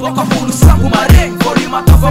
Pourquoi pour nous ça pour marrer Volume à toi,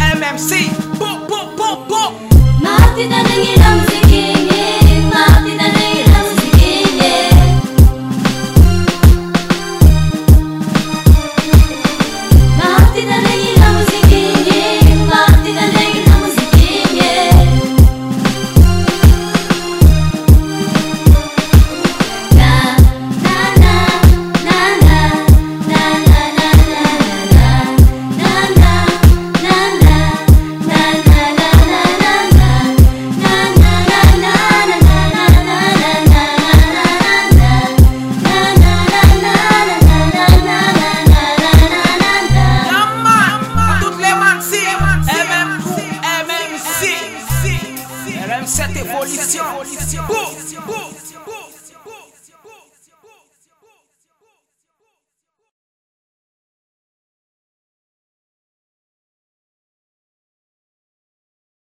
MMC, boom, boom, boom, boom. cette évolution.